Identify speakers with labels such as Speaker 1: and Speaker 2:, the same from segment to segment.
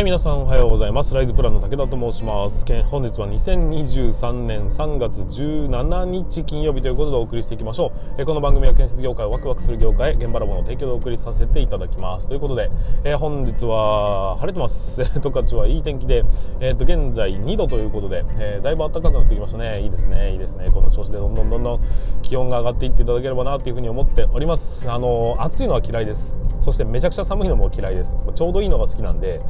Speaker 1: はい、皆さんおはようございます。ライズプランの武田と申します。本日は2023年3月17日金曜日ということでお送りしていきましょう。えこの番組は建設業界をワクワクする業界、現場ラボの提供でお送りさせていただきます。ということで、え、本日は晴れてます。十勝はいい天気で、えっ、と、現在2度ということで、えー、だいぶ暖かくなってきましたね。いいですね、いいですね。この調子でどんどんどんどん気温が上がっていっていただければなというふうに思っております。あの暑いのは嫌いです。そしてめちゃくちゃ寒いのも嫌いです。ちょうどいいのが好きなんで、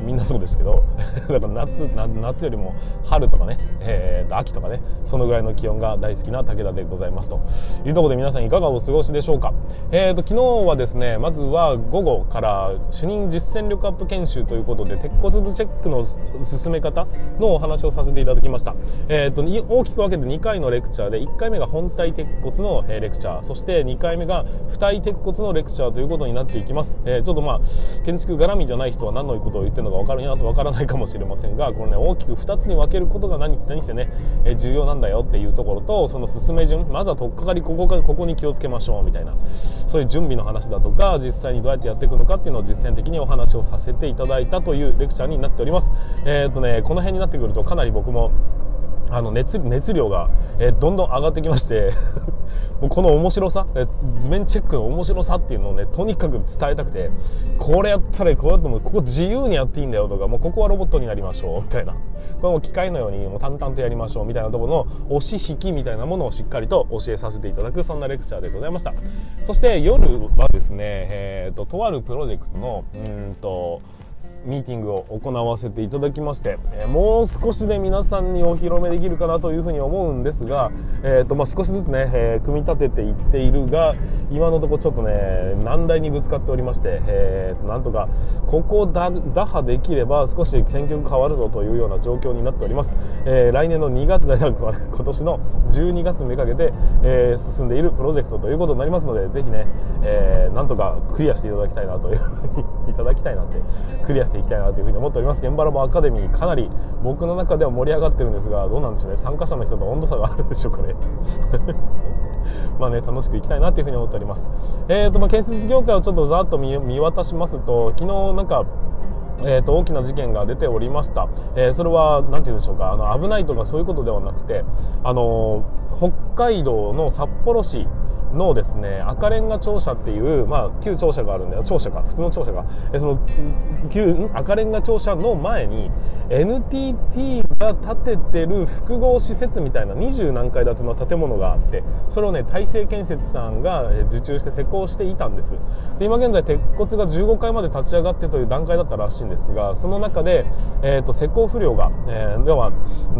Speaker 1: みんなそうですけどだから夏夏よりも春とかね、えー、と秋とかねそのぐらいの気温が大好きな武田でございますと。いうところで皆さんいかがお過ごしでしょうか、えー、と昨日はですねまずは午後から主任実践力アップ研修ということで鉄骨図チェックの進め方のお話をさせていただきました、えー、と大きく分けて2回のレクチャーで1回目が本体鉄骨のレクチャーそして2回目が付体鉄骨のレクチャーということになっていきます、えー、ちょっとまあ建築絡みじゃない人は何のことを言ってるのか分かるな分からないかもしれませんがこれね大きく2つに分けることが何何してね、え重要なんだよっていうところとその進め順まずは取っかかりここかここに気をつけましょうみたいな。そういう準備の話だとか実際にどうやってやっていくのかっていうのを実践的にお話をさせていただいたというレクチャーになっております。えー、とねこの辺になってくるとかなり僕もあの熱熱量が、え、どんどん上がってきまして もうこの面白さ、え、図面チェックの面白さっていうのをねとにかく伝えたくてこれやったらこうやってもここ自由にやっていいんだよとかもうここはロボットになりましょうみたいな。これも機械のようにもう淡々とやりましょうみたいなところの押し引きみたいなものをしっかりと教えさせていただくそんなレクチャーでございました。そして夜はですね、えーと、ととあるプロジェクトのうんとミーティングを行わせていただきまして、え、もう少しで皆さんにお披露目できるかなというふうに思うんですが、えーとまあ、少しずつね、えー、組み立てていっているが今のところちょっとね難題にぶつかっておりまして、えー、となんとかここを打破できれば少し選曲変わるぞというような状況になっております、えー、来年の2月 今年の12月めかけて、えー、進んでいるプロジェクトということになりますのでぜひね、え、なんとかクリアしていただきたいなというふうにいただきたいなってクリアしていきたいなというふうに思っております。現場ラボアカデミーかなり僕の中では盛り上がってるんですがどうなんでしょうね。参加者の人と温度差があるんでしょうかね。まあね楽しくいきたいなというふうに思っております。えーとまあ建設業界をちょっとざっと見渡しますと昨日なんかえーと、大きな事件が出ておりました、えー、それは何て言うんでしょうか。あの危ないとかそういうことではなくて、あのー、北海道の札幌市のですね赤レンガ庁舎っていう、まあ、旧庁舎があるんだよ。庁舎か。普通の庁舎がえその旧赤レンガ庁舎の前に NTT が建ててる複合施設みたいな20何階建ての建物があってそれをね大成建設さんが受注して施工していたんです。で今現在鉄骨が15階まで立ち上がってという段階だったらしいんですがその中で、えーと、施工不良が、えー、要は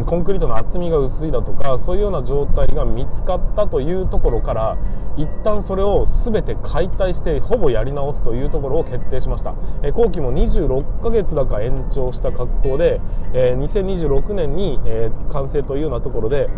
Speaker 1: コンクリートの厚みが薄いだとかそういうような状態が見つかったというところから一旦それを全て解体してほぼやり直すというところを決定しました、え、後期も26ヶ月だか延長した格好で、え、2026年に、え、完成というようなところで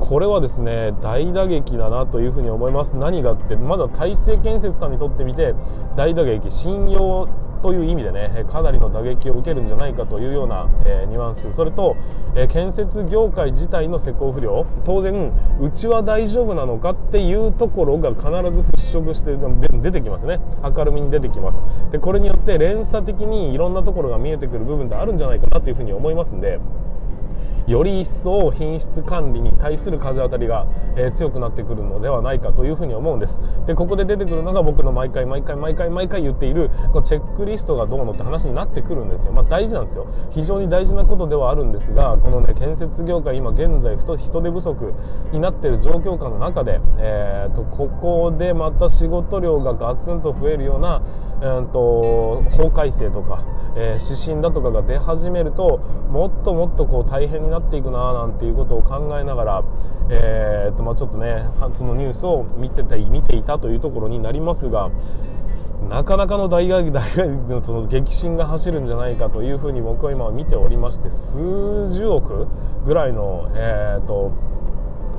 Speaker 1: これはですね大打撃だなというふうに思います。何がってまだ体制建設さんにとってみて大打撃信用という意味でねかなりの打撃を受けるんじゃないかというような、えー、ニュアンス。それと、えー、建設業界自体の施工不良。当然うちは大丈夫なのかっていうところが必ず払拭して出てきますね。明るみに出てきます。でこれによって連鎖的にいろんなところが見えてくる部分であるんじゃないかなというふうに思いますんで。より一層品質管理に対する風当たりが、えー、強くなってくるのではないかというふうに思うんです。でここで出てくるのが僕の毎回毎回毎回毎回言っているこのチェックリストがどうのって話になってくるんですよ。まあ大事なんですよ。非常に大事なことではあるんですがこのね建設業界今現在人手不足になっている状況下の中で、えーと、ここでまた仕事量がガツンと増えるような、えーと、法改正とか、えー、指針だとかが出始めるともっともっとこう大変になっていくななんていうことを考えながら、えー、とまあ、ちょっとねそのニュースを見てた見ていたというところになりますがなかなかの大学 大学のその激震が走るんじゃないかというふうに僕は今見ておりまして数十億ぐらいの、えーと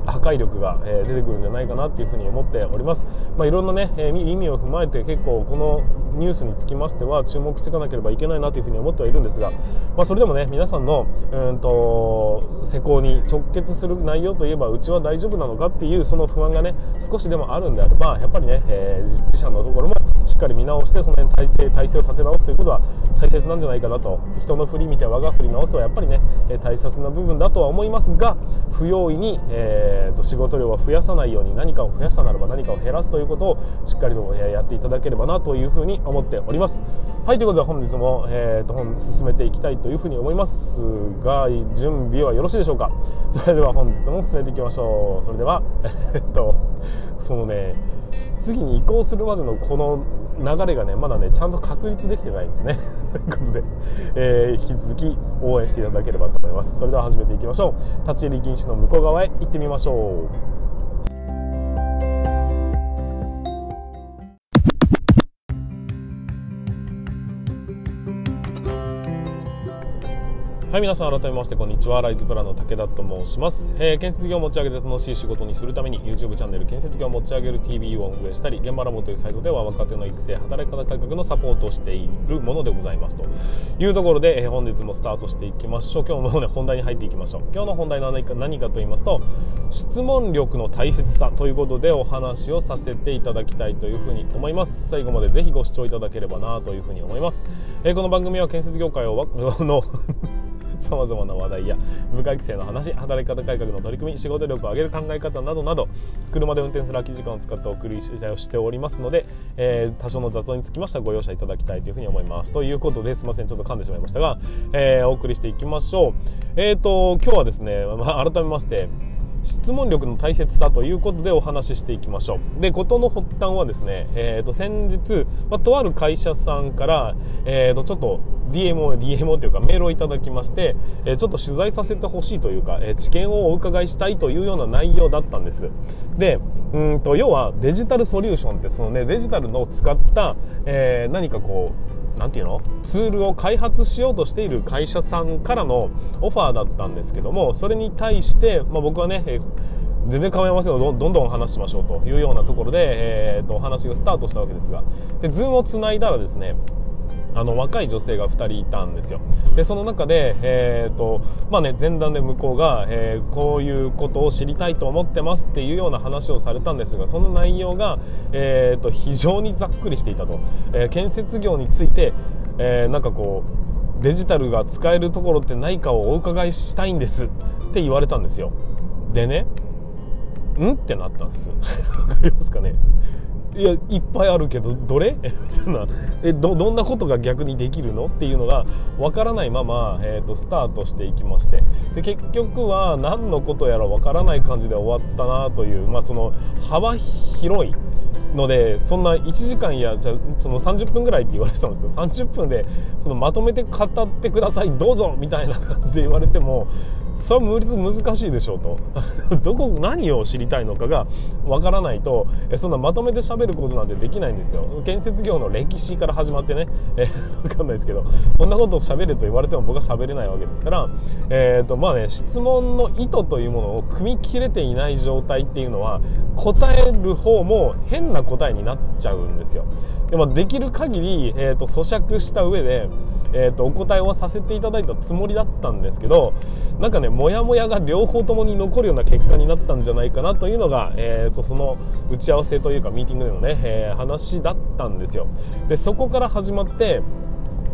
Speaker 1: 破壊力が、え出てくるんじゃないかなっていうふうに思っております、まあ、いろんなね、え意味を踏まえて結構このニュースにつきましては注目していかなければいけないなというふうに思ってはいるんですが、まあ、それでもね皆さんのうんと施工に直結する内容といえばうちは大丈夫なのかっていうその不安がね少しでもあるんであればやっぱりね、えー、自社のところもかりかり見直してその辺体体制を立て直すということは大切なんじゃないかなと人の振り見て我が振り直すはやっぱりね大切な部分だとは思いますが不用意に、えーと、仕事量は増やさないように何かを増やしたならば何かを減らすということをしっかりとやっていただければなというふうに思っております。はいということで本日も、えーと、本進めていきたいというふうに思いますが準備はよろしいでしょうか？それでは本日も進めていきましょう。それでは えっとそのね次に移行するまでのこの流れがねまだねちゃんと確立できてないんですね。ということで、えー、引き続き応援していただければと思います。それでは始めていきましょう。立ち入り禁止の向こう側へ行ってみましょう。はい皆さん改めましてこんにちは。ライズプランの武田と申します、えー、建設業を持ち上げて楽しい仕事にするために YouTube チャンネル建設業を持ち上げる TV を運営したり現場ラボというサイトでは若手の育成働き方改革のサポートをしているものでございますと。いうところで、えー、本日もスタートしていきましょう。今日もね本題に入っていきましょう。今日の本題は何か何かと言いますと質問力の大切さということでお話をさせていただきたいというふうに思います。最後までぜひご視聴いただければなというふうに思います、えー、この番組は建設業界をの さまざまな話題や部下規制の話働き方改革の取り組み仕事力を上げる考え方などなど車で運転する空き時間を使ってお送りしておりますので、えー、多少の雑音につきましてはご容赦いただきたいというふうに思います。ということですいません。ちょっと噛んでしまいましたが、えー、お送りしていきましょう。えっ、ー、と今日はですね、まあ、改めまして質問力の大切さということでお話ししていきましょう。で、事の発端はですね、えっ、ー、と、先日、まあ、とある会社さんから、えっ、ー、と、ちょっと DM を、DM をというかメールをいただきまして、え、ちょっと取材させてほしいというか、え知見をお伺いしたいというような内容だったんです。で、うんと、要はデジタルソリューションって、そのね、デジタルのを使った、え何かこう、何て言うの？ツールを開発しようとしている会社さんからのオファーだったんですけどもそれに対して、まあ、僕はね、え全然構いませんよ。どんどん話しましょうというようなところで、えー、とお話がスタートしたわけですが。で Zoom をつないだらですねあの若い女性が2人いたんですよ。でその中で、えーとまあね、前段で向こうが、えー、こういうことを知りたいと思ってますっていうような話をされたんですがその内容が、えーと、非常にざっくりしていたと、えー、建設業について、えー、なんかこうデジタルが使えるところってないかをお伺いしたいんですって言われたんですよ。でねん？ってなったんですよ。わかりますかね？いやいっぱいあるけどどれ？みたいな。えどどんなことが逆にできるの？っていうのがわからないまま、えーと、スタートしていきまして。で結局は何のことやらわからない感じで終わったなという、まあ、その幅広いのでそんな1時間やじゃその30分ぐらいって言われてたんですけど30分でそのまとめて語ってくださいどうぞみたいな感じで言われてもそれは無理難しいでしょうと。どこ何を知りたいのかがわからないとえそんなまとめて喋ることなんてできないんですよ。建設業の歴史から始まってね。えわかんないですけどこんなことを喋れと言われても僕は喋れないわけですからえっ、ー、とまあね質問の意図というものを組み切れていない状態っていうのは答える方も変な答えになっちゃうんですよ。でもできる限り、えーと、咀嚼した上で、えーと、お答えをさせていただいたつもりだったんですけどなんかねモヤモヤが両方ともに残るような結果になったんじゃないかなというのが、えーと、その打ち合わせというかミーティングでのね、えー、話だったんですよ。でそこから始まって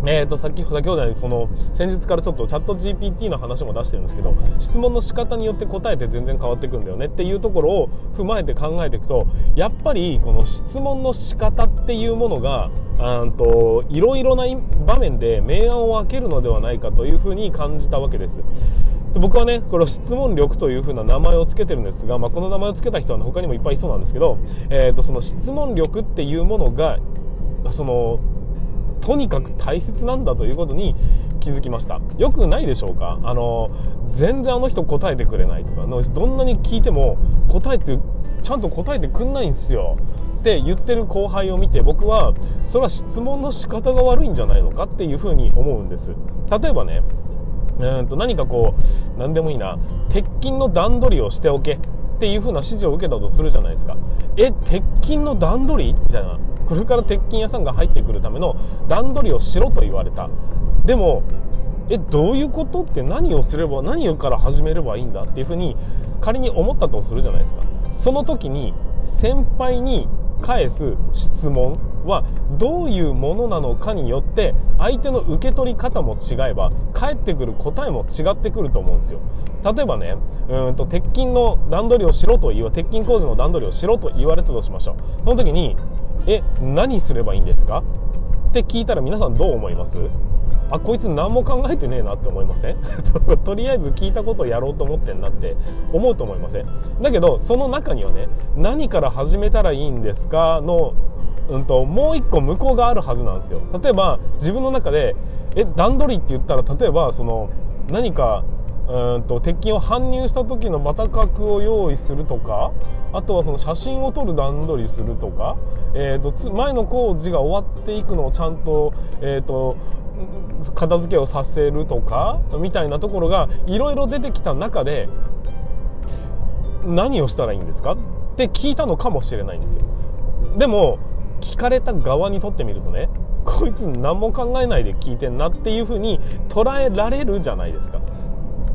Speaker 1: えーと、先ほど先その先日からちょっとチャット GPT の話も出してるんですけど質問の仕方によって答えて全然変わっていくんだよねっていうところを踏まえて考えていくとやっぱりこの質問の仕方っていうものがといろいろな場面で明暗を分けるのではないかというふうに感じたわけです。で僕はねこれ質問力というふうな名前を付けてるんですが、まあ、この名前を付けた人は他にもいっぱいいそうなんですけど、えー、とその質問力っていうものがそのとにかく大切なんだということに気づきました。よくないでしょうか？あの全然あの人答えてくれないとかどんなに聞いても答えてちゃんと答えてくんないんですよ。って言ってる後輩を見て僕はそれは質問の仕方が悪いんじゃないのか？っていうふうに思うんです。例えばねうんと何かこう何でもいいな。鉄筋の段取りをしておけ。っていう風な指示を受けたとするじゃないですか。え鉄筋の段取り？みたいな。これから鉄筋屋さんが入ってくるための段取りをしろと言われた。でもえどういうことって？何をすれば何から始めればいいんだっていう風に仮に思ったとするじゃないですか。その時に先輩に返す質問はどういうものなのかによって相手の受け取り方も違えば返ってくる答えも違ってくると思うんですよ。例えばねうんと鉄筋の段取りをしろと言わ鉄筋工事の段取りをしろと言われたとしましょう。その時にえ何すればいいんですか？って聞いたら皆さんどう思います？あこいつ何も考えてねえなって思いません？とりあえず聞いたことをやろうと思ってんなって思うと思いません？だけどその中にはね何から始めたらいいんですかのうんと、もう一個向こうがあるはずなんですよ。例えば自分の中でえ段取りって言ったら例えばその何かうんと鉄筋を搬入した時のバタ角を用意するとかあとはその写真を撮る段取りするとか、えーと、前の工事が終わっていくのをちゃんと,、えーと片付けをさせるとかみたいなところがいろいろ出てきた中で何をしたらいいんですか？って聞いたのかもしれないんですよ。でも聞かれた側にとってみるとねこいつ何も考えないで聞いてんなっていうふうに捉えられるじゃないですか。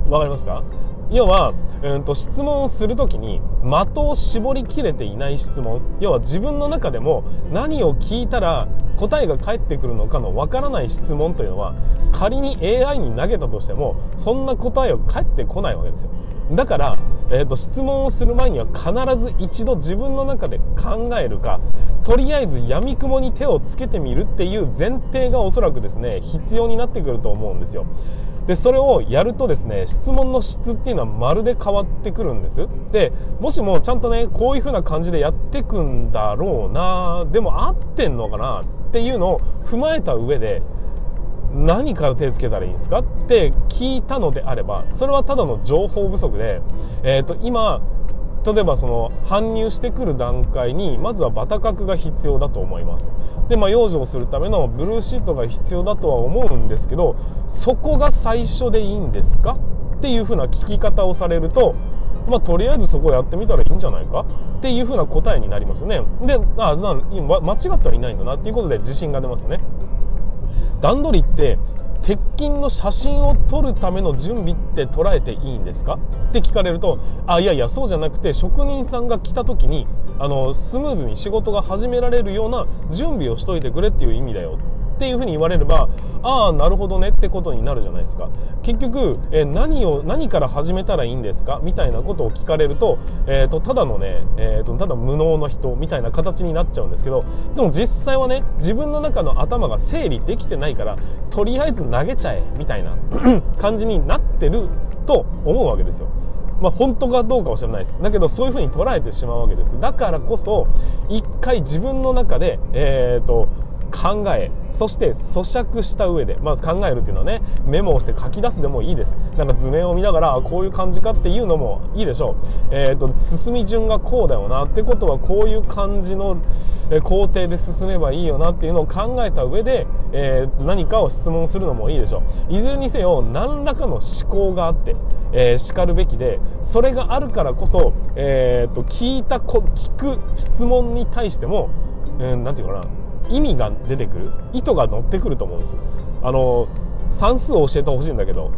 Speaker 1: わかりますか？要は、うんと、質問をする時に的を絞りきれていない質問。要は自分の中でも何を聞いたら答えが返ってくるのかのわからない質問というのは仮に AI に投げたとしてもそんな答えを返ってこないわけですよ。だから、えーと、質問をする前には必ず一度自分の中で考えるかとりあえず闇雲に手をつけてみるっていう前提がおそらくですね必要になってくると思うんですよ。でそれをやるとですね質問の質っていうのはまるで変わってくるんです。でもしもちゃんとねこういう風な感じでやってくんだろうなでも合ってんのかなっていうのを踏まえた上で何から手つけたらいいんですかって聞いたのであればそれはただの情報不足で、えー、と今例えばその搬入してくる段階にまずはバタ角が必要だと思います。でまあ養生するためのブルーシートが必要だとは思うんですけどそこが最初でいいんですかっていう風な聞き方をされるとまあ、とりあえずそこをやってみたらいいんじゃないかっていう風な答えになりますよね。であ間違ってはいないんだなっていうことで自信が出ますね。段取りって鉄筋の写真を撮るための準備って捉えていいんですか？って聞かれるとあいやいやそうじゃなくて職人さんが来た時にあのスムーズに仕事が始められるような準備をしといてくれっていう意味だよ。っていうふうに言われればああなるほどねってことになるじゃないですか結局、え何を何から始めたらいいんですか？みたいなことを聞かれると,、えーと、ただのね、えーと、ただ無能の人みたいな形になっちゃうんですけどでも実際はね自分の中の頭が整理できてないからとりあえず投げちゃえみたいな 感じになってると思うわけですよ。まあ、本当かどうかは知らないです。だけど、そういうふうに捉えてしまうわけです。だからこそ、一回自分の中で、えっ、ー、と、考えそして咀嚼した上でまず考えるっていうのはねメモをして書き出すでもいいです。なんか図面を見ながらこういう感じかっていうのもいいでしょう。えっ、ー、と進み順がこうだよなってことはこういう感じの工程で進めばいいよなっていうのを考えた上で、えー、何かを質問するのもいいでしょう。いずれにせよ何らかの思考があって、えー、叱るべきでそれがあるからこそ、えーと、聞いたこ聞く質問に対しても何、えー、て言うかな。意味が出てくる？意図が乗ってくると思うんです。あの算数を教えてほしいんだけど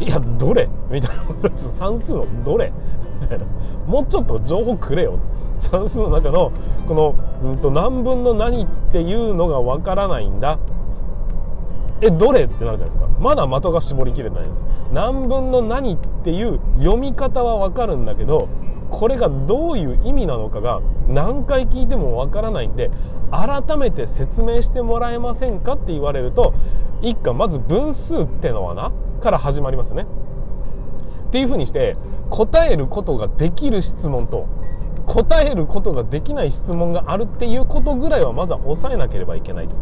Speaker 1: いやどれ？みたいなことです算数のどれ？みたいな。もうちょっと情報くれよ。算数の中のこの、うんと、何分の何っていうのがわからないんだ。えどれ？ってなるじゃないですか。まだ的が絞りきれないんです。何分の何っていう読み方はわかるんだけどこれがどういう意味なのかが何回聞いてもわからないんで改めて説明してもらえませんかって言われると一家まず分数ってのはなから始まりますねっていうふうにして答えることができる質問と答えることができない質問があるっていうことぐらいはまずは抑えなければいけないと。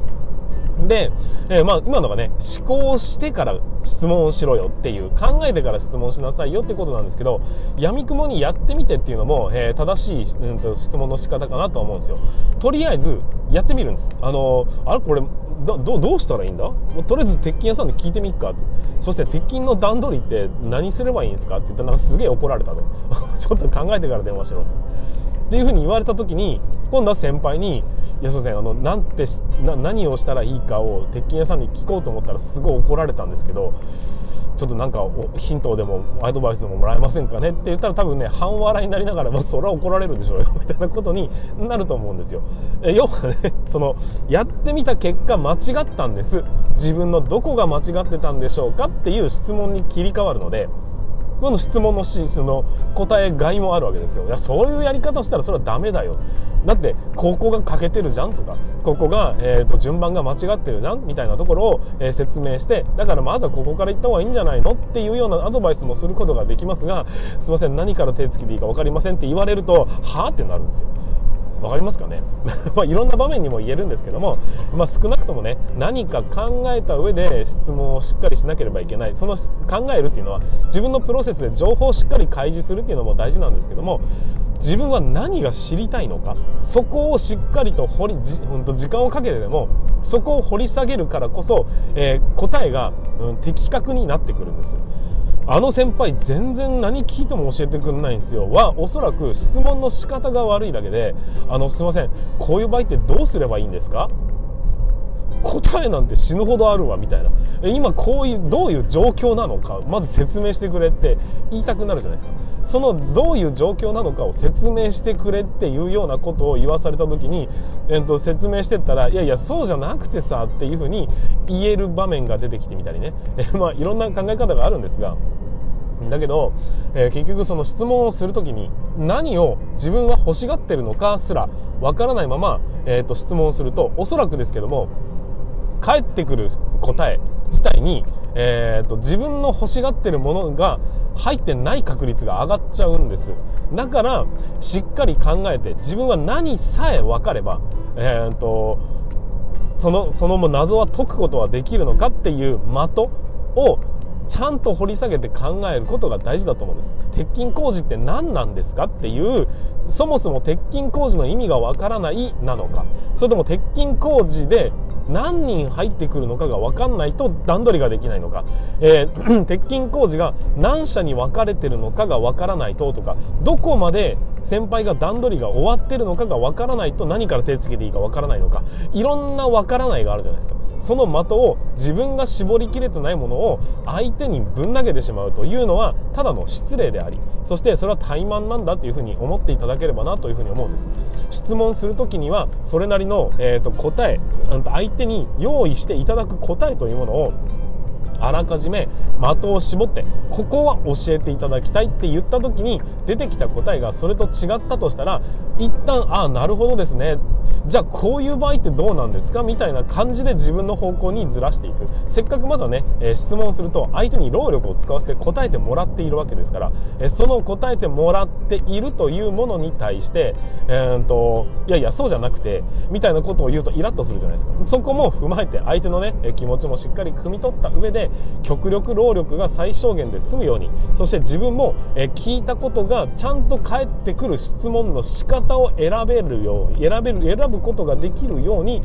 Speaker 1: で、えー、まあ今のがね、思考してから質問をしろよっていう、考えてから質問しなさいよってことなんですけど、闇雲にやってみてっていうのも、えー、正しい、うん、と質問の仕方かなと思うんですよ。とりあえず、やってみるんです。あのー、あれこれ、どどうしたらいいんだ？もうとりあえず鉄筋屋さんで聞いてみっかそして鉄筋の段取りって何すればいいんですかって言ったらなんかすげえ怒られたと ちょっと考えてから電話しろっていうふうに言われた時に今度は先輩に「いやすいませんあのなんてな何をしたらいいかを鉄筋屋さんに聞こうと思ったらすごい怒られたんですけどちょっとなんかヒントでもアドバイスでももらえませんかねって言ったら多分ね半笑いになりながら、まあ、それは怒られるでしょうよ みたいなことになると思うんですよ。え要はね そのやってみた結果間違ったんです。自分のどこが間違ってたんでしょうかっていう質問に切り替わるのでの質問のしその答えがいもあるわけですよ。いやそういうやり方したらそれはダメだよ。だってここが欠けてるじゃんとか。ここが、えーと、順番が間違ってるじゃん？みたいなところを、えー、説明して。だからまずはここから行った方がいいんじゃないの？っていうようなアドバイスもすることができますがすいません。何から手つきでいいか分かりませんって言われるとはあってなるんですよ。分かりますかね？まあいろんな場面にも言えるんですけども、まあ、少なくともね何か考えた上で質問をしっかりしなければいけないその考えるっていうのは自分のプロセスで情報をしっかり開示するっていうのも大事なんですけども自分は何が知りたいのかそこをしっかりと掘りじほんと時間をかけてでもそこを掘り下げるからこそ、えー、答えが、うん、的確になってくるんです。あの先輩全然何聞いても教えてくれないんですよ。はおそらく質問の仕方が悪いだけであのすいません。こういう場合ってどうすればいいんですか？答えなんて死ぬほどあるわみたいな。今こういうどういう状況なのかまず説明してくれって言いたくなるじゃないですか。そのどういう状況なのかを説明してくれっていうようなことを言わされた時に、えっと、説明してったらいやいやそうじゃなくてさっていうふうに言える場面が出てきてみたりね、まあいろんな考え方があるんですがだけど、えー、結局その質問をするときに何を自分は欲しがってるのかすらわからないまま、えー、と質問するとおそらくですけども返ってくる答え自体に、えーと、自分の欲しがってるものが入ってない確率が上がっちゃうんです。だからしっかり考えて自分は何さえ分かれば、えーと、そのその謎は解くことはできるのかっていう的をちゃんと掘り下げて考えることが大事だと思うんです。鉄筋工事って何なんですかっていうそもそも鉄筋工事の意味がわからないなのか。それとも鉄筋工事で何人入ってくるのかが分かんないと段取りができないのか、えー、鉄筋工事が何社に分かれてるのかが分からないととか。どこまで先輩が段取りが終わってるのかが分からないと何から手つけていいか分からないのか。いろんな分からないがあるじゃないですか。その的を自分が絞りきれてないものを相手にぶん投げてしまうというのはただの失礼でありそしてそれは怠慢なんだというふうに思っていただければなというふうに思うんです。質問するときにはそれなりの、えーと答え相手に用意していただく答えというものをあらかじめ的を絞ってここは教えていただきたいって言った時に出てきた答えがそれと違ったとしたら一旦ああなるほどですね。じゃあこういう場合ってどうなんですかみたいな感じで自分の方向にずらしていく。せっかくまずはね、えー、質問すると相手に労力を使わせて答えてもらっているわけですから、えー、その答えてもらっているというものに対して、えー、といやいやそうじゃなくてみたいなことを言うとイラッとするじゃないですか。そこも踏まえて相手のね気持ちもしっかり汲み取った上で極力労力が最小限で済むように。そして自分も、え聞いたことがちゃんと返ってくる質問の仕方を選べるよう選べる選ぶことができるように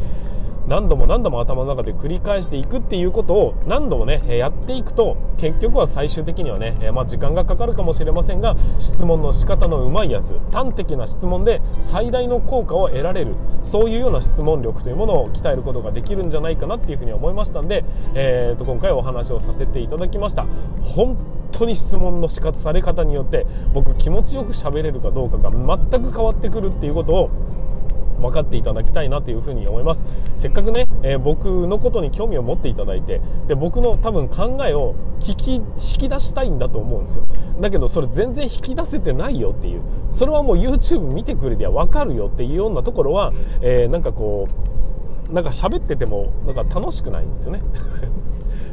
Speaker 1: 何度も何度も頭の中で繰り返していくっていうことを何度もねやっていくと結局は最終的にはね、まあ、時間がかかるかもしれませんが質問の仕方のうまいやつ端的な質問で最大の効果を得られるそういうような質問力というものを鍛えることができるんじゃないかなっていうふうに思いましたんで、えー、と今回お話をさせていただきました。本当に質問の仕方され方によって僕気持ちよく喋れるかどうかが全く変わってくるっていうことを分かっていただきたいなというふうに思います。せっかくね、えー、僕のことに興味を持っていただいてで僕の多分考えを聞き引き出したいんだと思うんですよ。だけどそれ全然引き出せてないよっていう。それはもう YouTube 見てくれりゃ分かるよっていうようなところは、えー、なんかこうなんか喋っててもなんか楽しくないんですよね。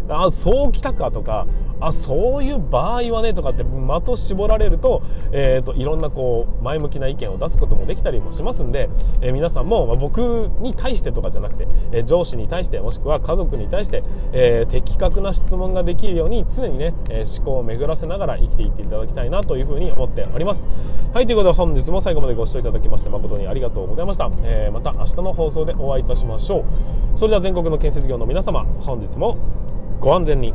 Speaker 1: あそうきたかとかあそういう場合はねとかって的絞られると,、えーと、いろんなこう前向きな意見を出すこともできたりもしますんで、えー、皆さんも、まあ、僕に対してとかじゃなくて、えー、上司に対してもしくは家族に対して、えー、的確な質問ができるように常にね、え思考を巡らせながら生きていっていただきたいなというふうに思っております。はいということで本日も最後までご視聴いただきまして誠にありがとうございました、えまた明日の放送でお会いいたしましょう。それでは全国の建設業の皆様本日もご安全に。